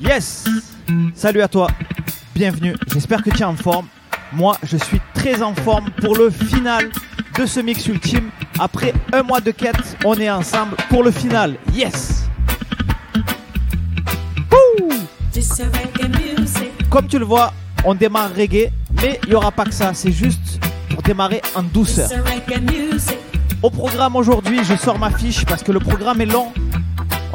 Yes Salut à toi, bienvenue, j'espère que tu es en forme. Moi, je suis très en forme pour le final de ce mix ultime. Après un mois de quête, on est ensemble pour le final. Yes Comme tu le vois, on démarre reggae, mais il n'y aura pas que ça, c'est juste pour démarrer en douceur. Au programme aujourd'hui, je sors ma fiche parce que le programme est long.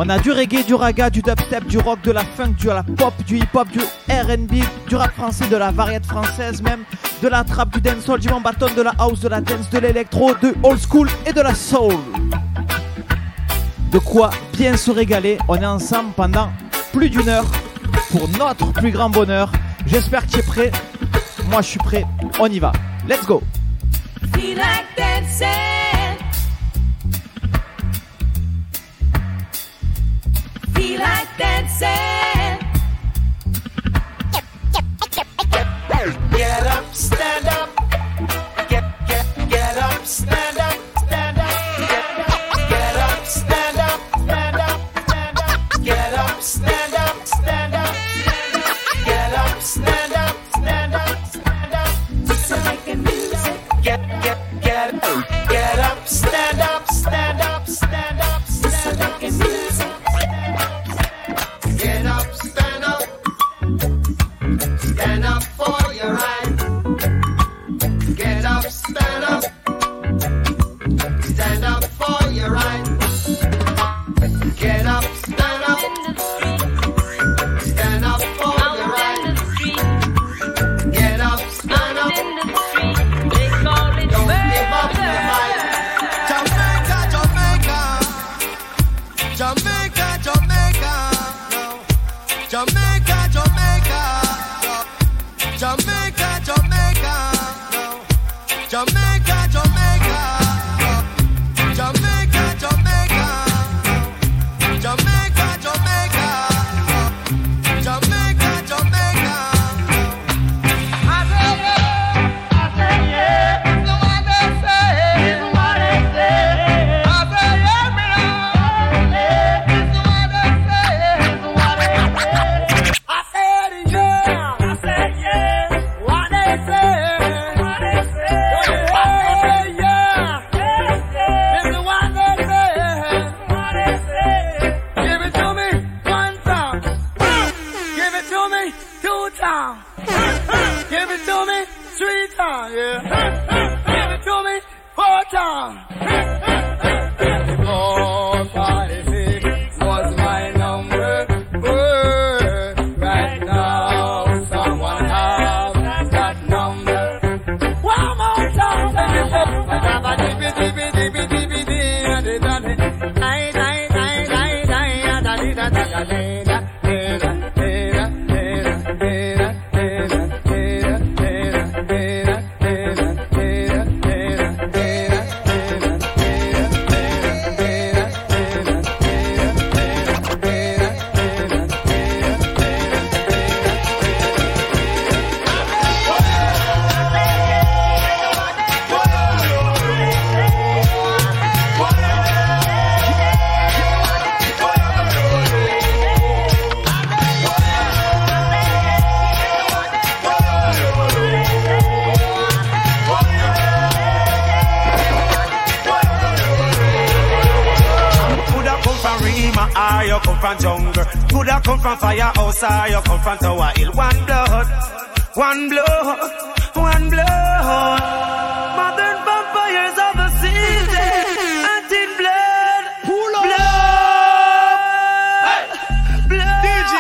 On a du reggae, du raga, du dubstep, du rock, de la funk, du la pop, du hip-hop, du R&B, du rap français, de la variété française même, de la trap, du dancehall, du bâton, de la house, de la dance, de l'électro, de old school et de la soul. De quoi bien se régaler. On est ensemble pendant plus d'une heure pour notre plus grand bonheur. J'espère que tu es prêt. Moi, je suis prêt. On y va. Let's go. feel like dancing. bounce, bounce. Firehouse or you come from Tower Hill. One blood, one blood, one blood. Modern vampires of the city, hunting blood, blood, blood. DJ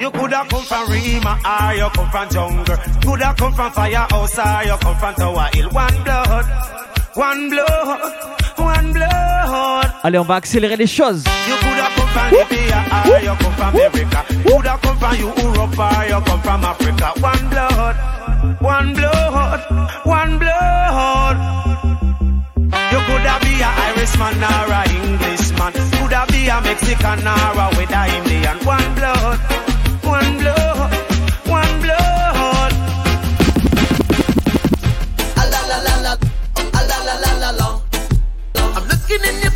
You coulda come from Rima or you come from jungle. Coulda come from firehouse or you come from Tower Hill. One blood, one blood, one blood. Allez, on va accélérer les choses. You coulda come from or you come from America. Coulda come from Europe or you come from Africa. One blood, one blood, one blood. You coulda be a Irishman or a Englishman. Coulda be a Mexican or a with a Indian. One blood, one blood, one blood. I'm looking in your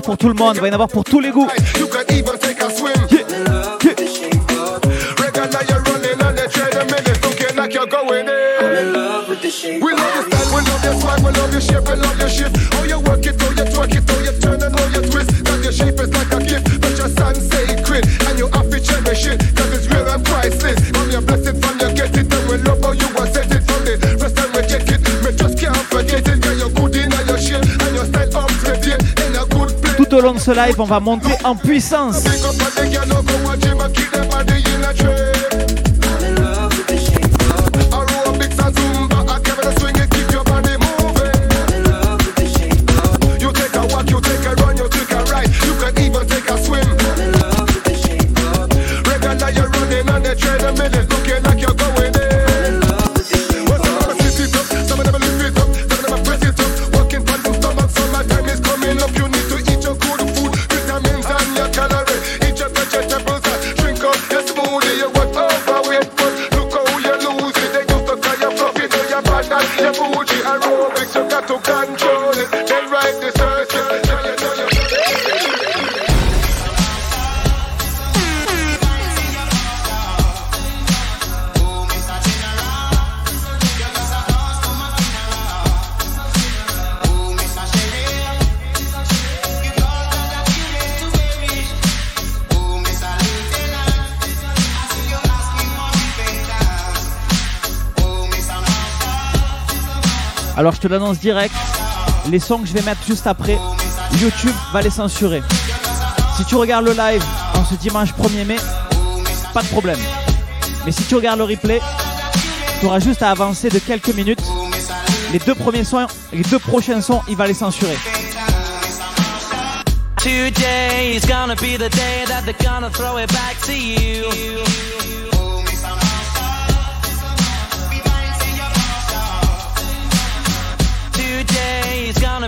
pour tout le monde, il va y en avoir pour tous les goûts. ce live, on va monter en puissance. te l'annonce direct. Les sons que je vais mettre juste après, YouTube va les censurer. Si tu regardes le live en ce dimanche 1er mai, pas de problème. Mais si tu regardes le replay, tu auras juste à avancer de quelques minutes. Les deux premiers sons, les deux prochains sons, il va les censurer.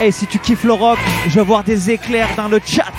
Et si tu kiffes le rock, je vais voir des éclairs dans le chat.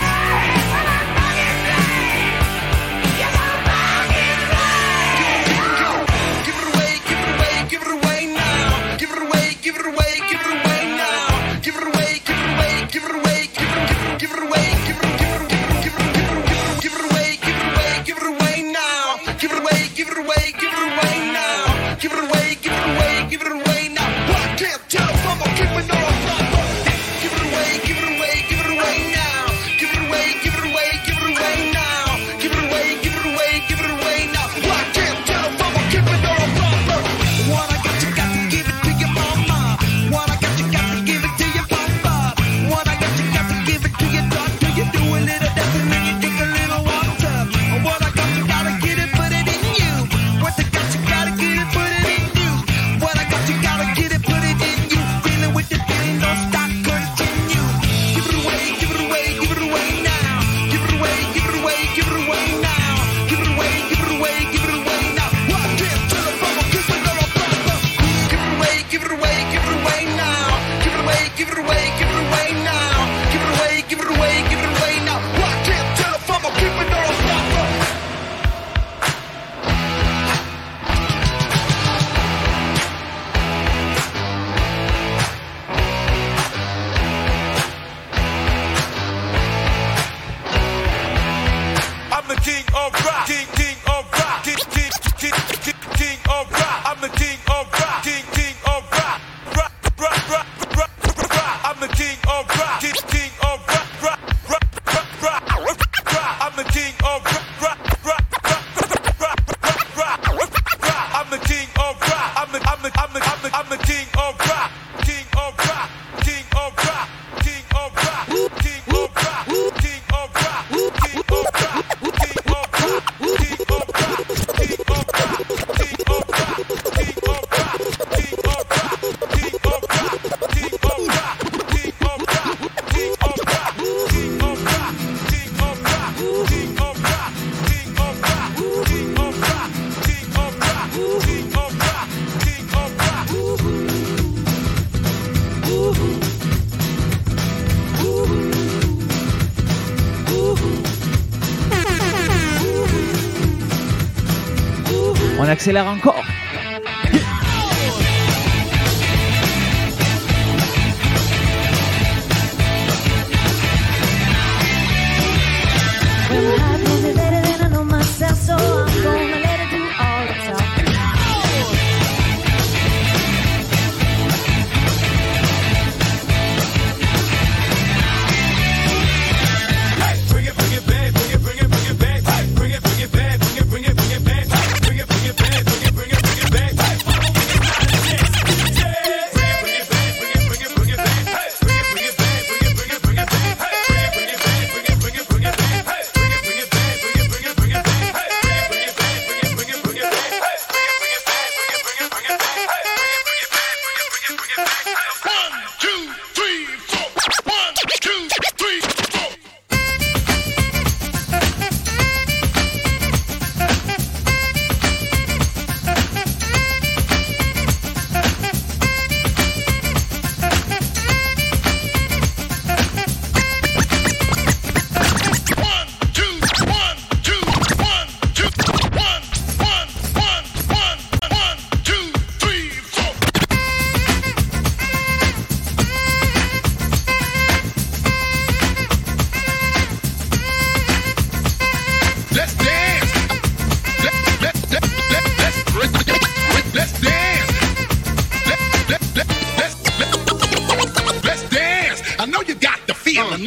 accélère encore.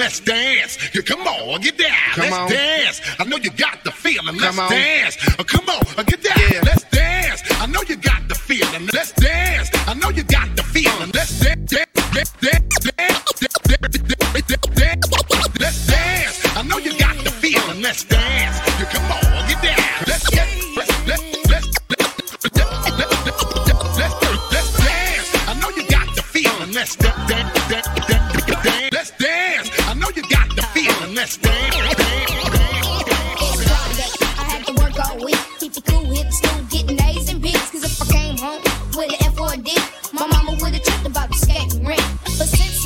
let's dance. Yeah, come on, get down, come let's on. dance. I know you got the feeling, let's come dance. Oh, come on, get down, yeah. let's dance. I know you got the feeling, let's dance. I know you got the feeling, let's dance, dance, dance, dance, dance, dance, dance, dance, dance. Let's dance. I know you got the feeling, let's dance. Yeah, come on.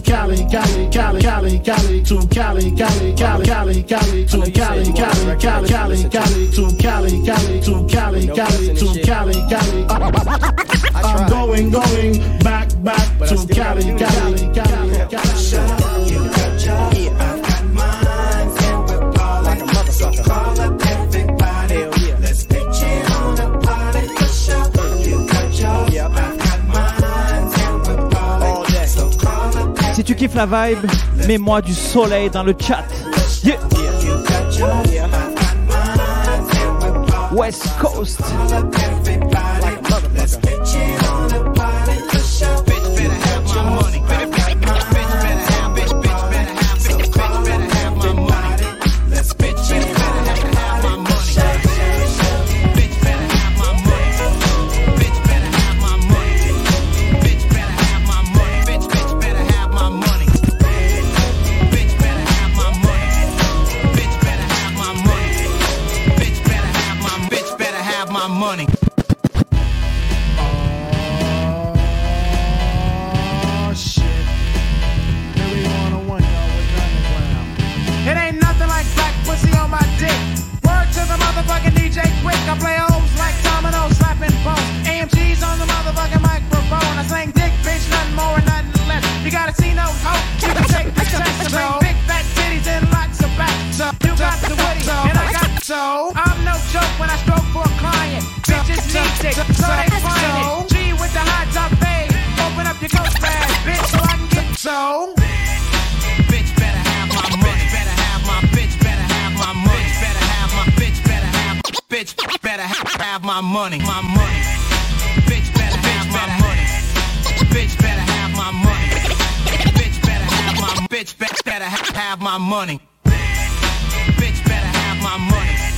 Cali, Cali, Cali, Cali, Cali, to Cali, Cali, Cali, Cali, Cali, to Cali, Cali, Cali, Cali, Cali, to Cali, Cali, to Cali, Cali, to Cali, Cali. I'm going, going back, back to Cali, Cali, Cali, Cali. tu kiffes la vibe, mets-moi du soleil dans le chat. West Coast. Bitch better have my money. Bitch. Better have my money. Bitch. Better have my bitch. Better have my money. Bitch better have my money. Bitch better have my money. Bitch. Better have my money. Bitch better have my money.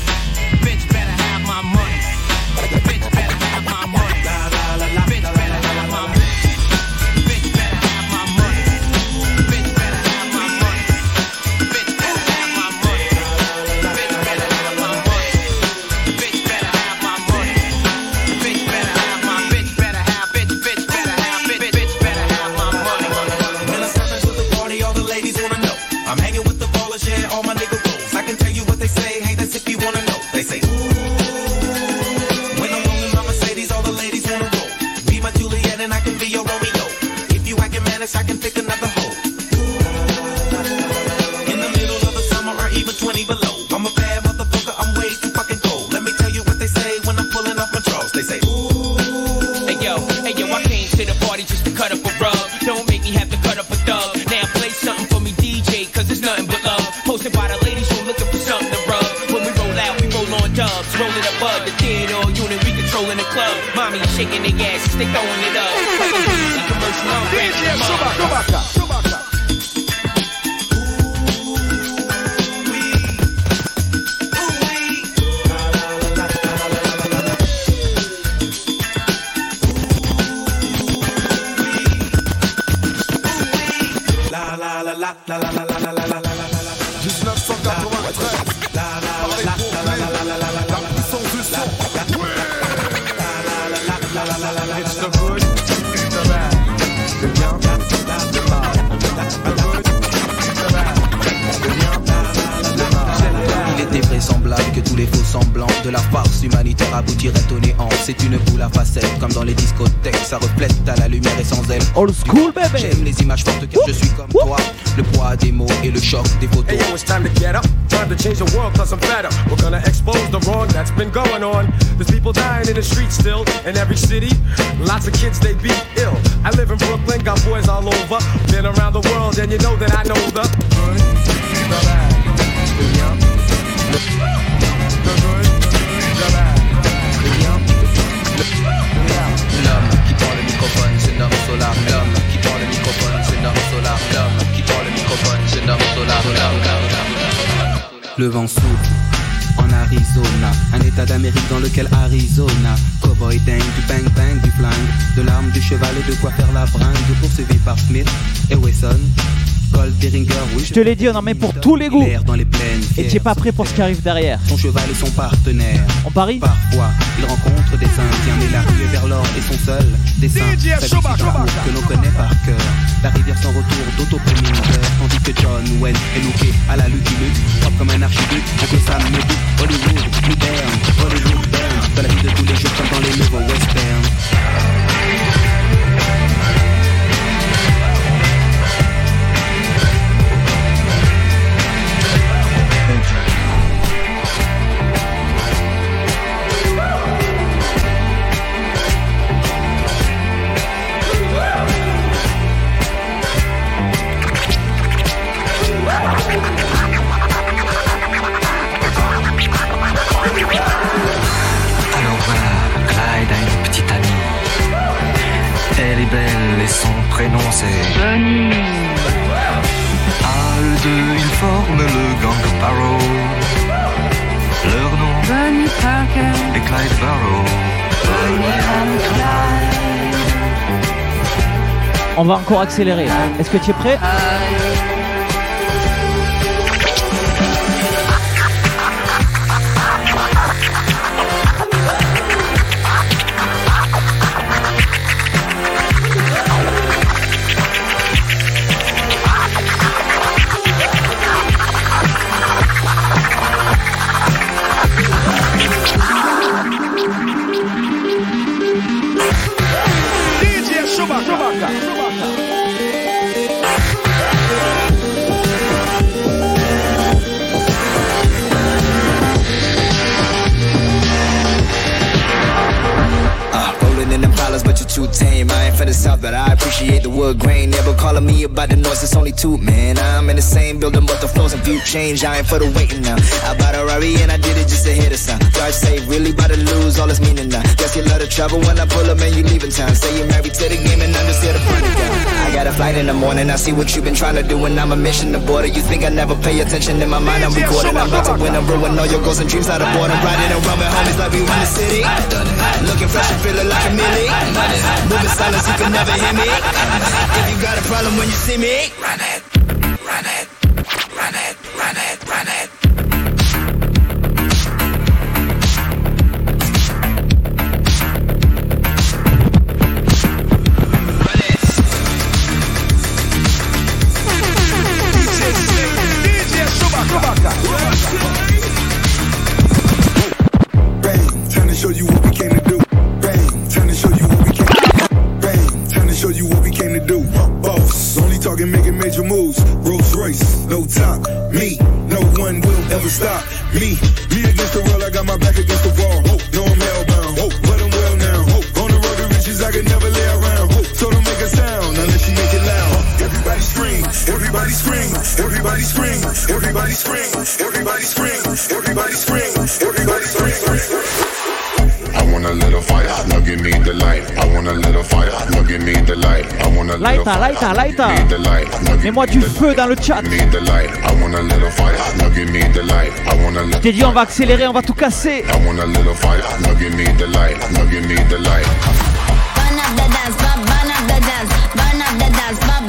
shaking their they throwing it up. I'm DJ Chewbacca. La la la la la la la la la la la la des faux semblants De la farce humanitaire aboutirait au néant C'est une boule à facettes comme dans les discothèques. Ça reflète à la lumière et sans elle. Old school bébé J'aime les images fortes car je suis comme toi. Le poids des mots et le choc des photos. Hey yo it's time to get up. Time to change the world cause I'm fed up We're gonna expose the wrong that's been going on. There's people dying in the streets still In every city. Lots of kids they be ill. I live in Brooklyn got boys all over. Been around the world and you know that I know the Qui le microphone. L'homme qui le microphone Solar. Le vent souffle en Arizona, un état d'Amérique dans lequel Arizona, cowboy dingue, du bang bang, du flingue, de l'arme, du cheval et de quoi faire la bringue, poursuivi par Smith et Wesson. Je te l'ai dit, on en met pour tous les goûts. Dans les plaines, Et tu es pas prêt pour ce qui arrive derrière. son cheval et son partenaire. On parie Parfois, il rencontre des Indiens, mais la rue est vers l'or et son seul dessin. Que l'on connaît par cœur. La rivière sans retour d'auto-preminger, tandis que John Wayne est looké à la Luke, propre comme un archiduc, que ça me dit Hollywood, moderne, Hollywood burn, dans la vie de tous les jours comme dans les nouveaux westerns. Encore accélérer. Est-ce que tu es prêt? Me about the noise, it's only two, man. I'm in the same building, but the floors and view change. I ain't for the waiting now. I bought a Rari and I did it just to hit a sound. Drive safe, really about to lose all its meaning now. Guess you love the travel when I pull up and you leaving town. Say you're married to the game and to burn it down. I got a flight in the morning, I see what you've been trying to do, and I'm a mission to border. You think I never pay attention in my mind, I'm recording. I'm about to win, I'm ruin all your goals and dreams out of boredom. Riding around with homies like we run the city. Looking fresh and feeling like a millie. Moving silence, you can never hear me. If you got a problem when you see run it, run it, Lighter, lighter, lighter. Mets-moi me du feu dans le chat. Je t'ai dit, on va accélérer, on va tout casser. Burn up the dance, burn up the dance, burn up the dance,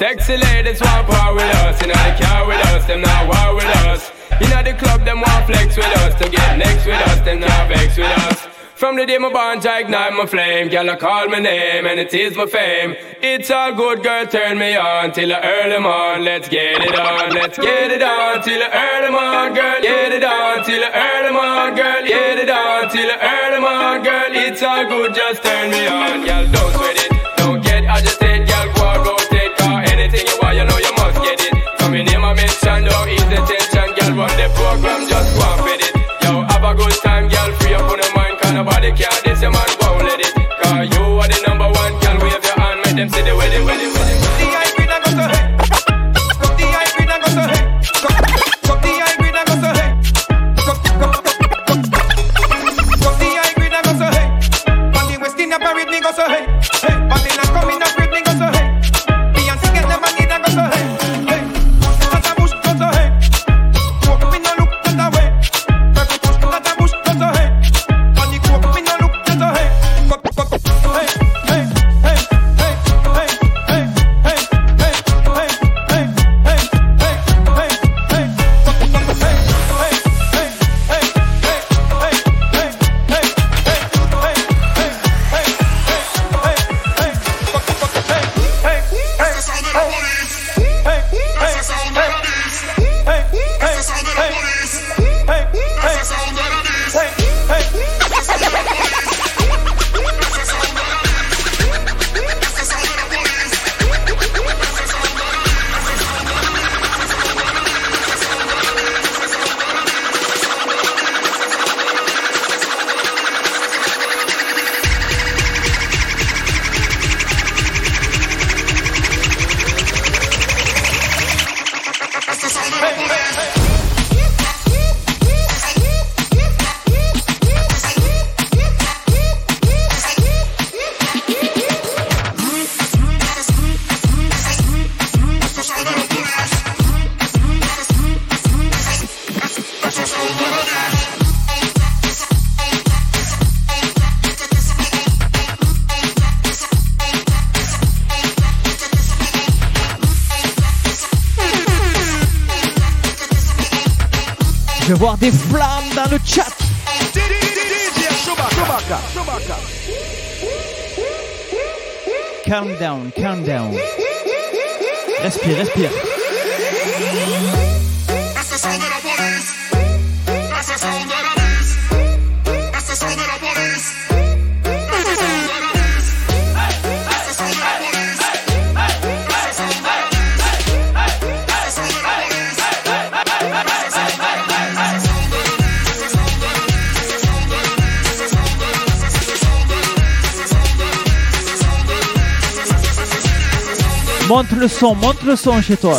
sexy ladies want power with us. You know they care with us, them not war with us. You know the club, them want flex with us. To get next with us, them not vex with us. From the day my bond, I ignite my flame. Girl, I call my name and it is my fame. It's all good, girl, turn me on till I earn them. Let's get it on, let's get it on till I earn them girl. Get it on till I earn them girl. Get it on till I earn them girl. It's all good, just turn me on, girl. Don't sweat it, program, just go and fit it. Yo, have a good time, girl. Free up on the mind, cause nobody care. This your man won't let it. Cause you are the number one, girl. Wave your hand, make them see the wedding, wedding, Je vais voir des flammes dans le chat. Calm down, calm down. Respire, respire. Monte le son, monte le son chez toi.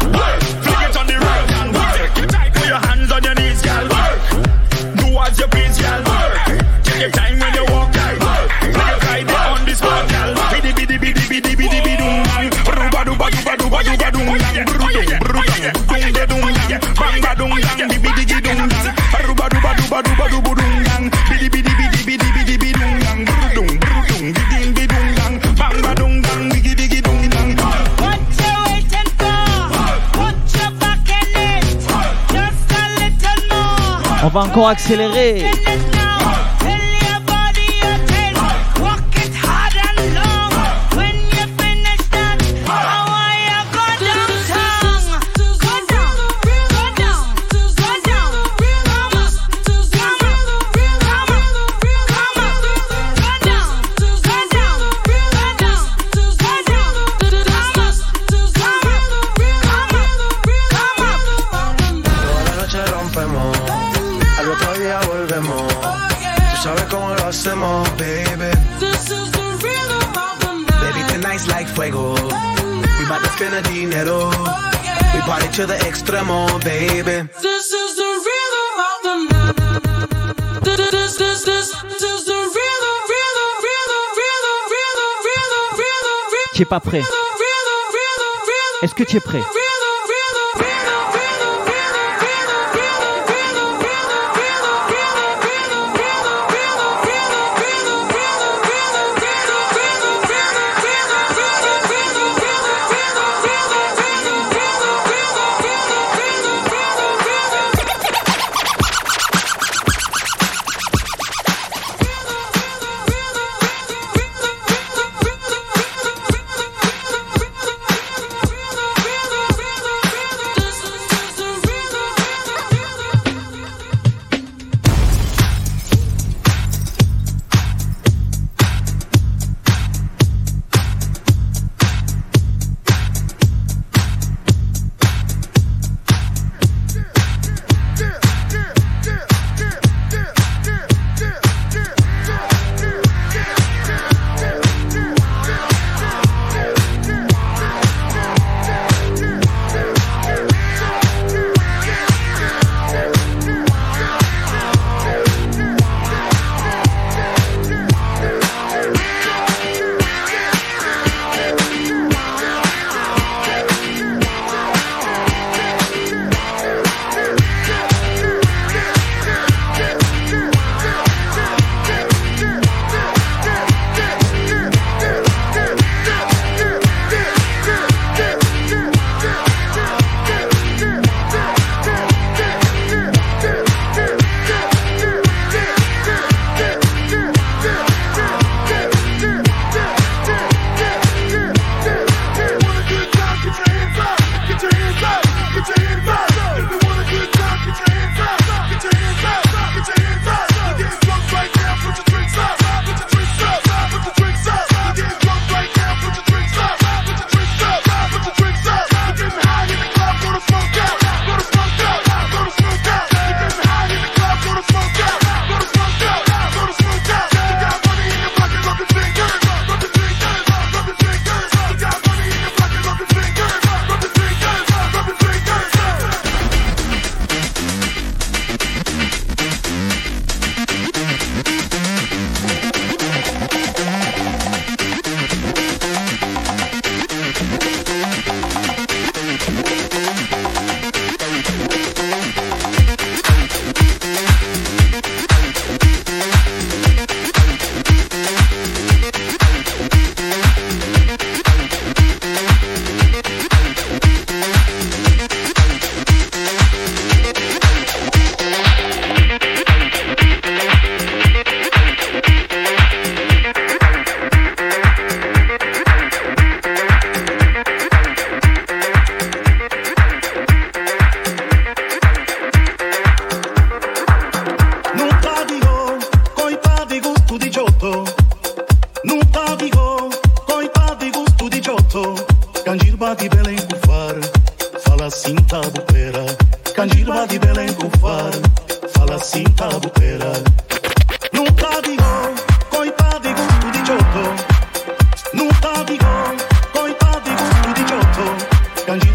va encore accélérer. to the pas prêt. Est-ce que tu es prêt?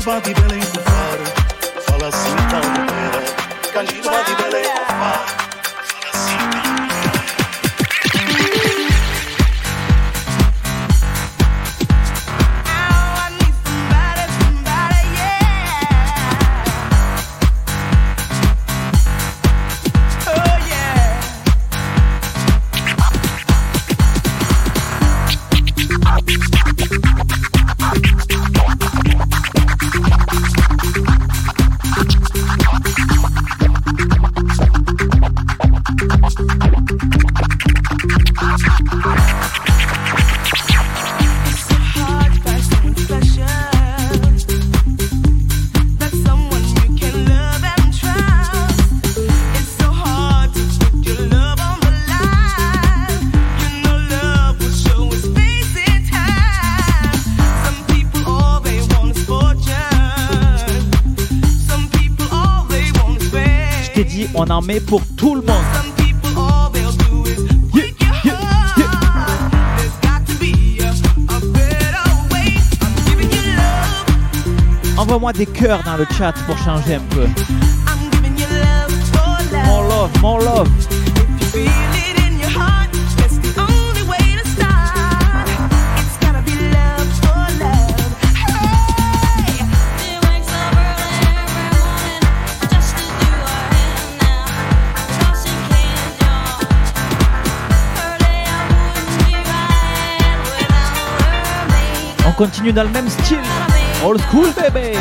bate Belém do faro, fala assim, tá no Belém. Candido bate Belém do faro, fala assim, on en met pour tout le monde. Envoie-moi des cœurs dans le chat pour changer un peu. Mon love, mon love. continue dans le même style. Old school, baby.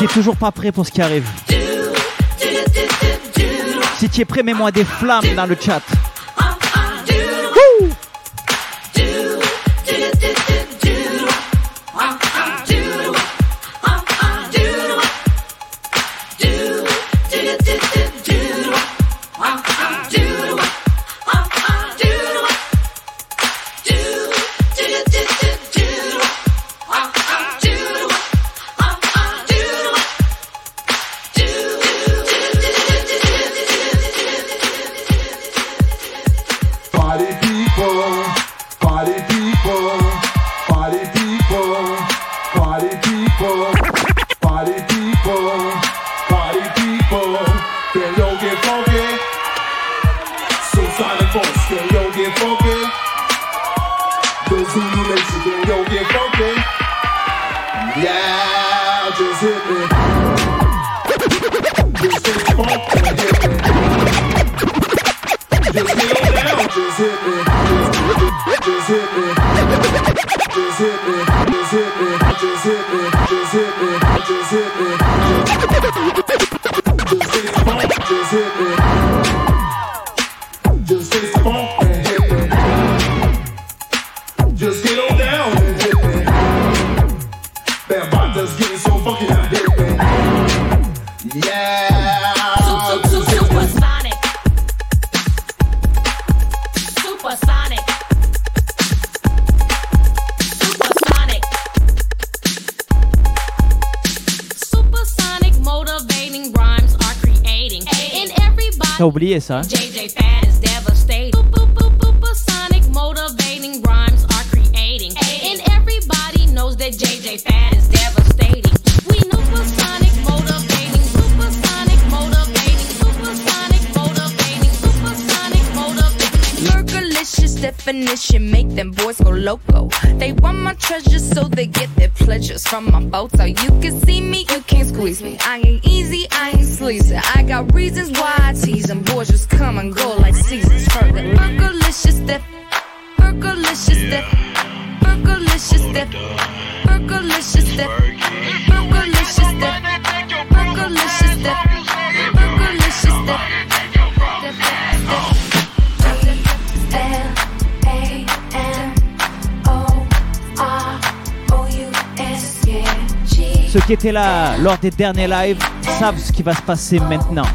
qui est toujours pas prêt pour ce qui arrive. Si tu es prêt, mets-moi des flammes dans le chat. сегодня Deixa eu abrir essa. definition make them boys go loco. They want my treasures, so they get their pleasures from my boat. So you can see me, you can't squeeze me. I ain't easy, I ain't sleazy. I got reasons why I tease them. Boys just come and go like seasons. Fergal, Fergalicious, that. Fergalicious, that. Fergalicious, that. Fergalicious. Ceux qui étaient là lors des derniers lives savent ce qui va se passer maintenant.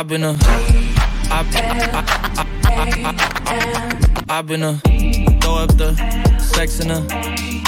I've been a. I've been a. Throw up the sex in a.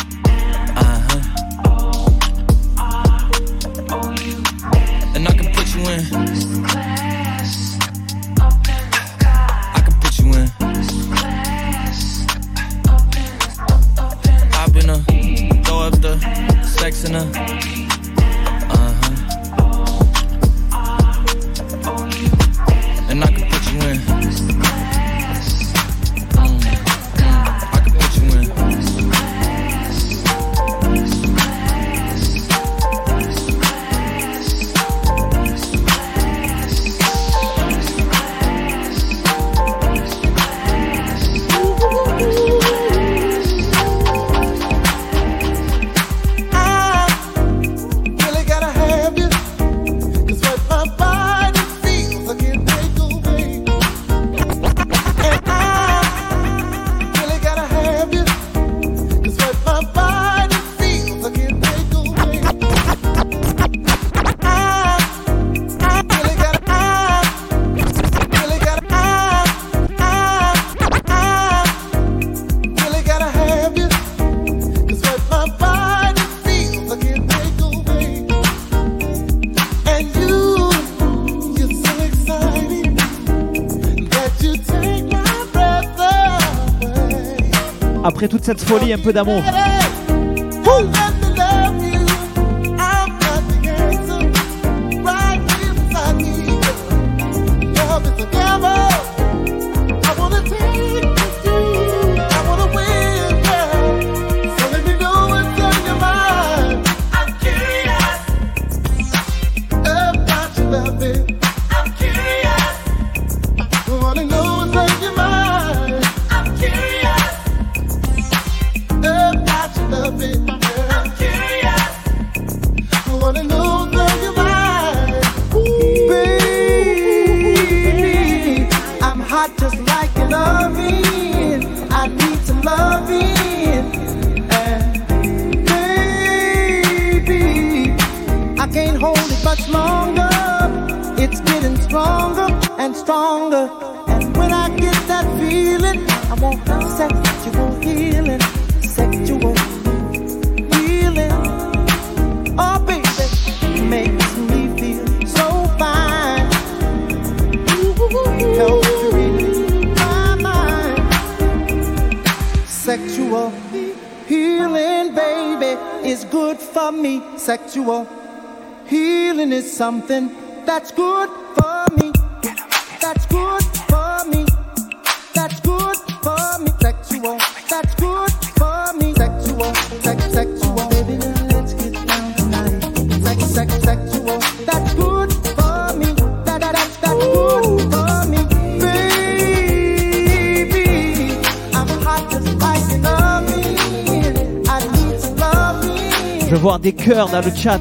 folie, un peu d'amour. Something that's good for me. That's good for me. That's good for me. Sexual. That's good for me. Sexual. Sex, sexual. Baby, now let's get down tonight. Sex, sex, sexual. That's good for me. That, that, that's, that's good for me. Baby, I'm hot just like you love me. I need to love me. Je voir des cœurs dans le chat.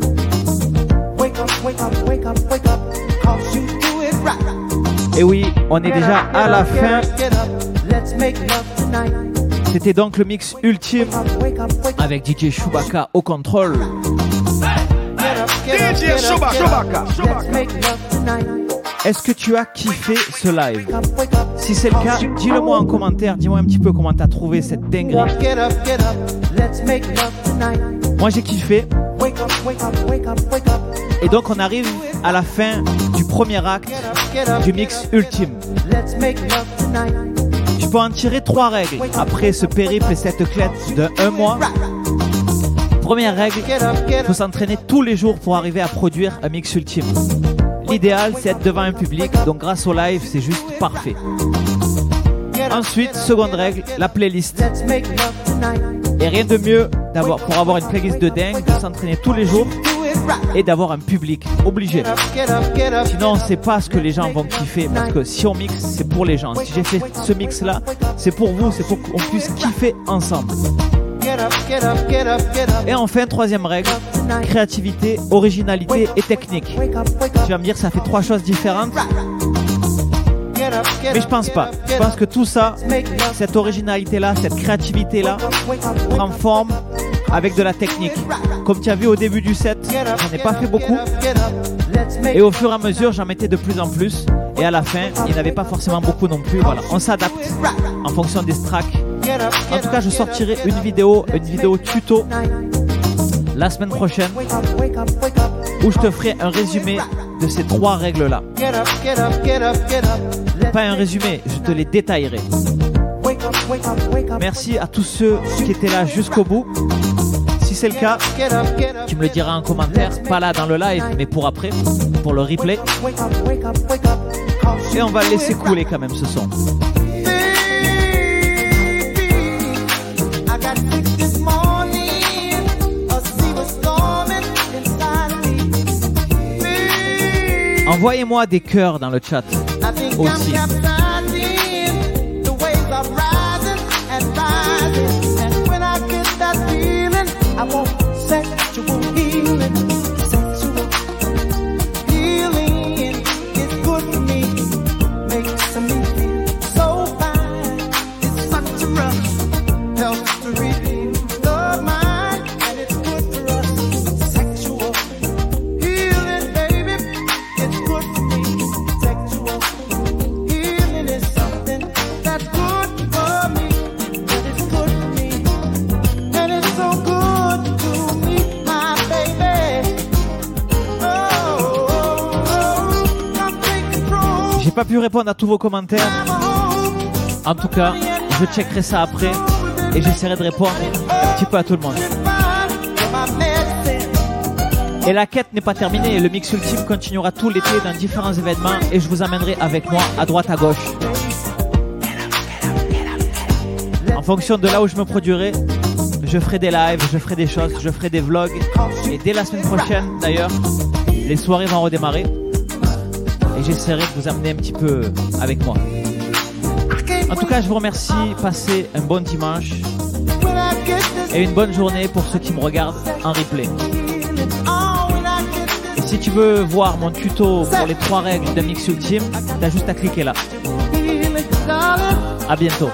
Et oui, on est déjà à la fin. Get up, let's make love tonight. C'était donc le mix ultime avec DJ Chewbacca au contrôle. Est-ce que tu as kiffé ce live? Si c'est le cas, dis-le moi en commentaire. Dis-moi un petit peu comment t'as trouvé cette dinguerie. Moi j'ai kiffé. Et donc on arrive à la fin du premier acte du mix ultime. Je peux en tirer trois règles après ce périple et cette clette de un mois. Première règle, il faut s'entraîner tous les jours pour arriver à produire un mix ultime. L'idéal, c'est être devant un public, donc grâce au live, c'est juste parfait. Ensuite, seconde règle, la playlist. Et rien de mieux d'avoir, pour avoir une playlist de dingue, de s'entraîner tous les jours et d'avoir un public obligé. Sinon, on sait pas ce que les gens vont kiffer parce que si on mixe, c'est pour les gens. Si j'ai fait ce mix là, c'est pour vous, c'est pour qu'on puisse kiffer ensemble. Et enfin, troisième règle, créativité, originalité et technique. Tu vas me dire, ça fait trois choses différentes, mais je pense pas. Je pense que tout ça, cette originalité là, cette créativité là, prend forme avec de la technique. Comme tu as vu au début du set, j'en ai pas fait beaucoup. Et au fur et à mesure, j'en mettais de plus en plus. Et à la fin, il n'y avait pas forcément beaucoup non plus. Voilà, on s'adapte en fonction des tracks. En tout cas, je sortirai une vidéo, une vidéo tuto la semaine prochaine où je te ferai un résumé de ces trois règles là. Get up, get up, get up, get up. Let's Pas un résumé, je te les détaillerai. Merci à tous ceux qui étaient là jusqu'au bout. C'est le cas, tu me le diras en commentaire, pas là dans le live, mais pour après, pour le replay. Et on va le laisser couler quand même ce son. Envoyez-moi des cœurs dans le chat aussi. I J'ai pas pu répondre à tous vos commentaires. En tout cas, je checkerai ça après et j'essaierai de répondre un petit peu à tout le monde. Et la quête n'est pas terminée, le mix ultime continuera tout l'été dans différents événements et je vous amènerai avec moi à droite à gauche. En fonction de là où je me produirai, je ferai des lives, je ferai des choses, je ferai des vlogs. Et dès la semaine prochaine d'ailleurs, les soirées vont redémarrer. Et j'essaierai de vous amener un petit peu avec moi. En tout cas, je vous remercie. Passez un bon dimanche et une bonne journée pour ceux qui me regardent en replay. Et si tu veux voir mon tuto pour les trois règles d'un mix ultime, t'as juste à cliquer là. À bientôt.